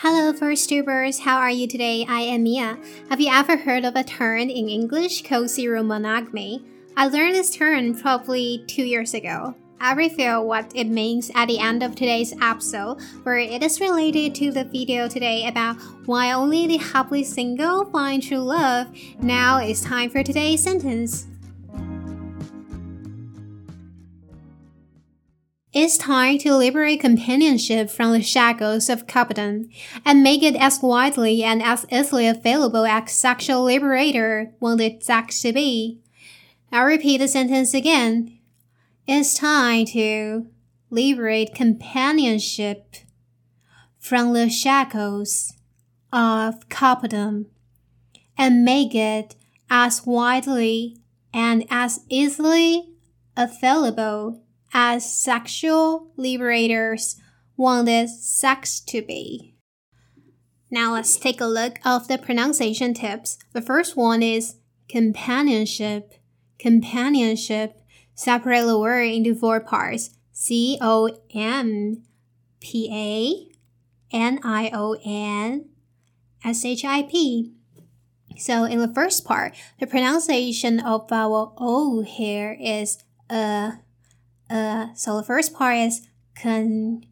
Hello, VoiceTubers. How are you today? I am Mia. Have you ever heard of a term in English called serial monogamy? I learned this term probably two years ago. I reveal what it means at the end of today's episode, where it is related to the video today about why only the happily single find true love. Now it's time for today's sentence. It's time to liberate companionship from the shackles of coupledom and make it as widely and as easily available as sexual liberator wanted sex to be. I'll repeat the sentence again. It's time to liberate companionship from the shackles of coupledom and make it as widely and as easily available as sexual liberators wanted sex to be. Now let's take a look of the pronunciation tips. The first one is companionship. Companionship. Separate the word into four parts. C O M P A N I O N S H I P. So in the first part, the pronunciation of vowel O here is uh uh, so the first part is con,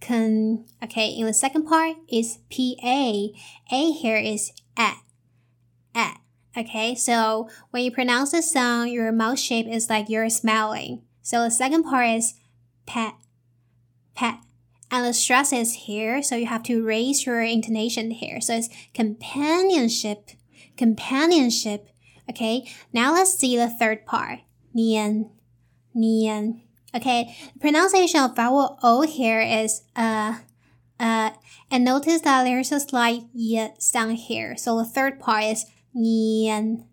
con. Okay, in the second part is pa. A here is at, at. Okay, so when you pronounce the sound, your mouth shape is like you're smiling. So the second part is pet, pet. And the stress is here, so you have to raise your intonation here. So it's companionship, companionship. Okay, now let's see the third part. Nian, nian. Okay, the pronunciation of vowel O here is uh, uh, and notice that there's a slight y sound here. So the third part is nian,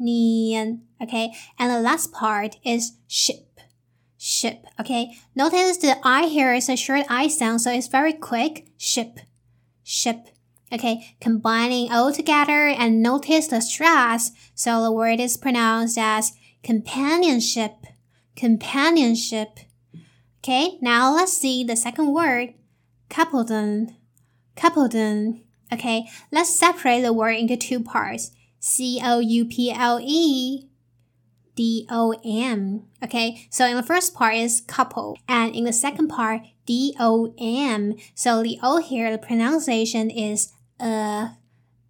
nian. Okay, and the last part is ship, ship. Okay, notice the I here is a short I sound, so it's very quick. Ship, ship. Okay, combining all together and notice the stress. So the word is pronounced as companionship companionship. Okay, now let's see the second word, coupledom. Coupledom. Okay, let's separate the word into two parts. C O U P L E D O M. Okay, so in the first part is couple, and in the second part, D O M. So the O here, the pronunciation is uh,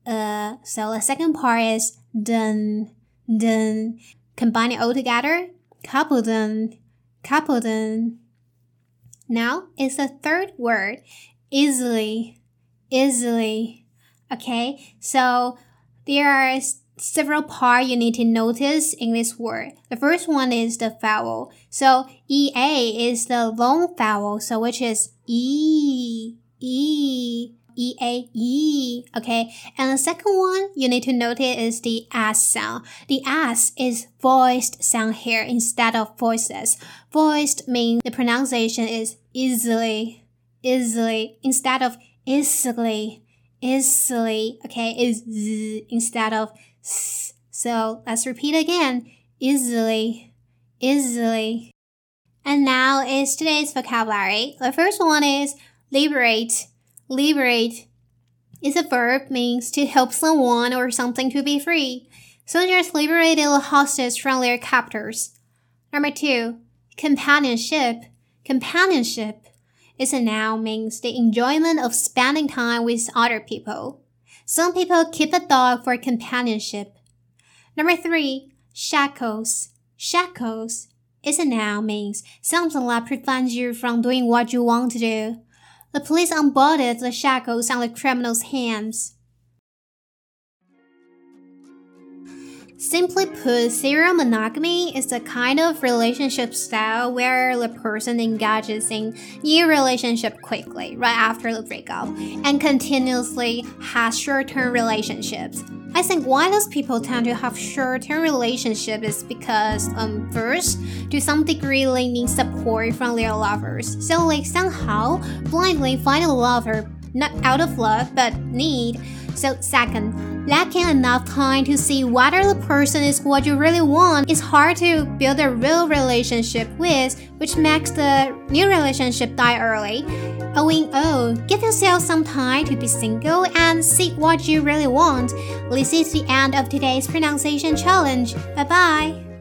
uh. So the second part is dun, dun. Combine it all together, coupledom, coupledom. Now it's the third word, easily, easily. Okay, so there are several parts you need to notice in this word. The first one is the vowel. So EA is the long vowel, so which is E, E. E A E. Okay. And the second one you need to notice is the S sound. The S is voiced sound here instead of voices. Voiced means the pronunciation is easily, easily instead of easily, easily. Okay. Is Z instead of S. So let's repeat again. Easily, easily. And now is today's vocabulary. The first one is liberate Liberate is a verb means to help someone or something to be free. Soldiers liberated the hostages from their captors. Number two, companionship. Companionship is a noun means the enjoyment of spending time with other people. Some people keep a dog for companionship. Number three, shackles. Shackles is a noun means something that prevents you from doing what you want to do. The police unbolted the shackles on the criminal's hands. Simply put, serial monogamy is the kind of relationship style where the person engages in new relationship quickly, right after the breakup, and continuously has short-term relationships. I think why those people tend to have short-term relationships is because, um, first, to some degree, they need support from their lovers. So, like somehow blindly find a lover, not out of love but need. So, second, lacking enough time to see whether the person is what you really want is hard to build a real relationship with, which makes the new relationship die early. Owing oh, give yourself some time to be single and see what you really want. This is the end of today's pronunciation challenge. Bye bye.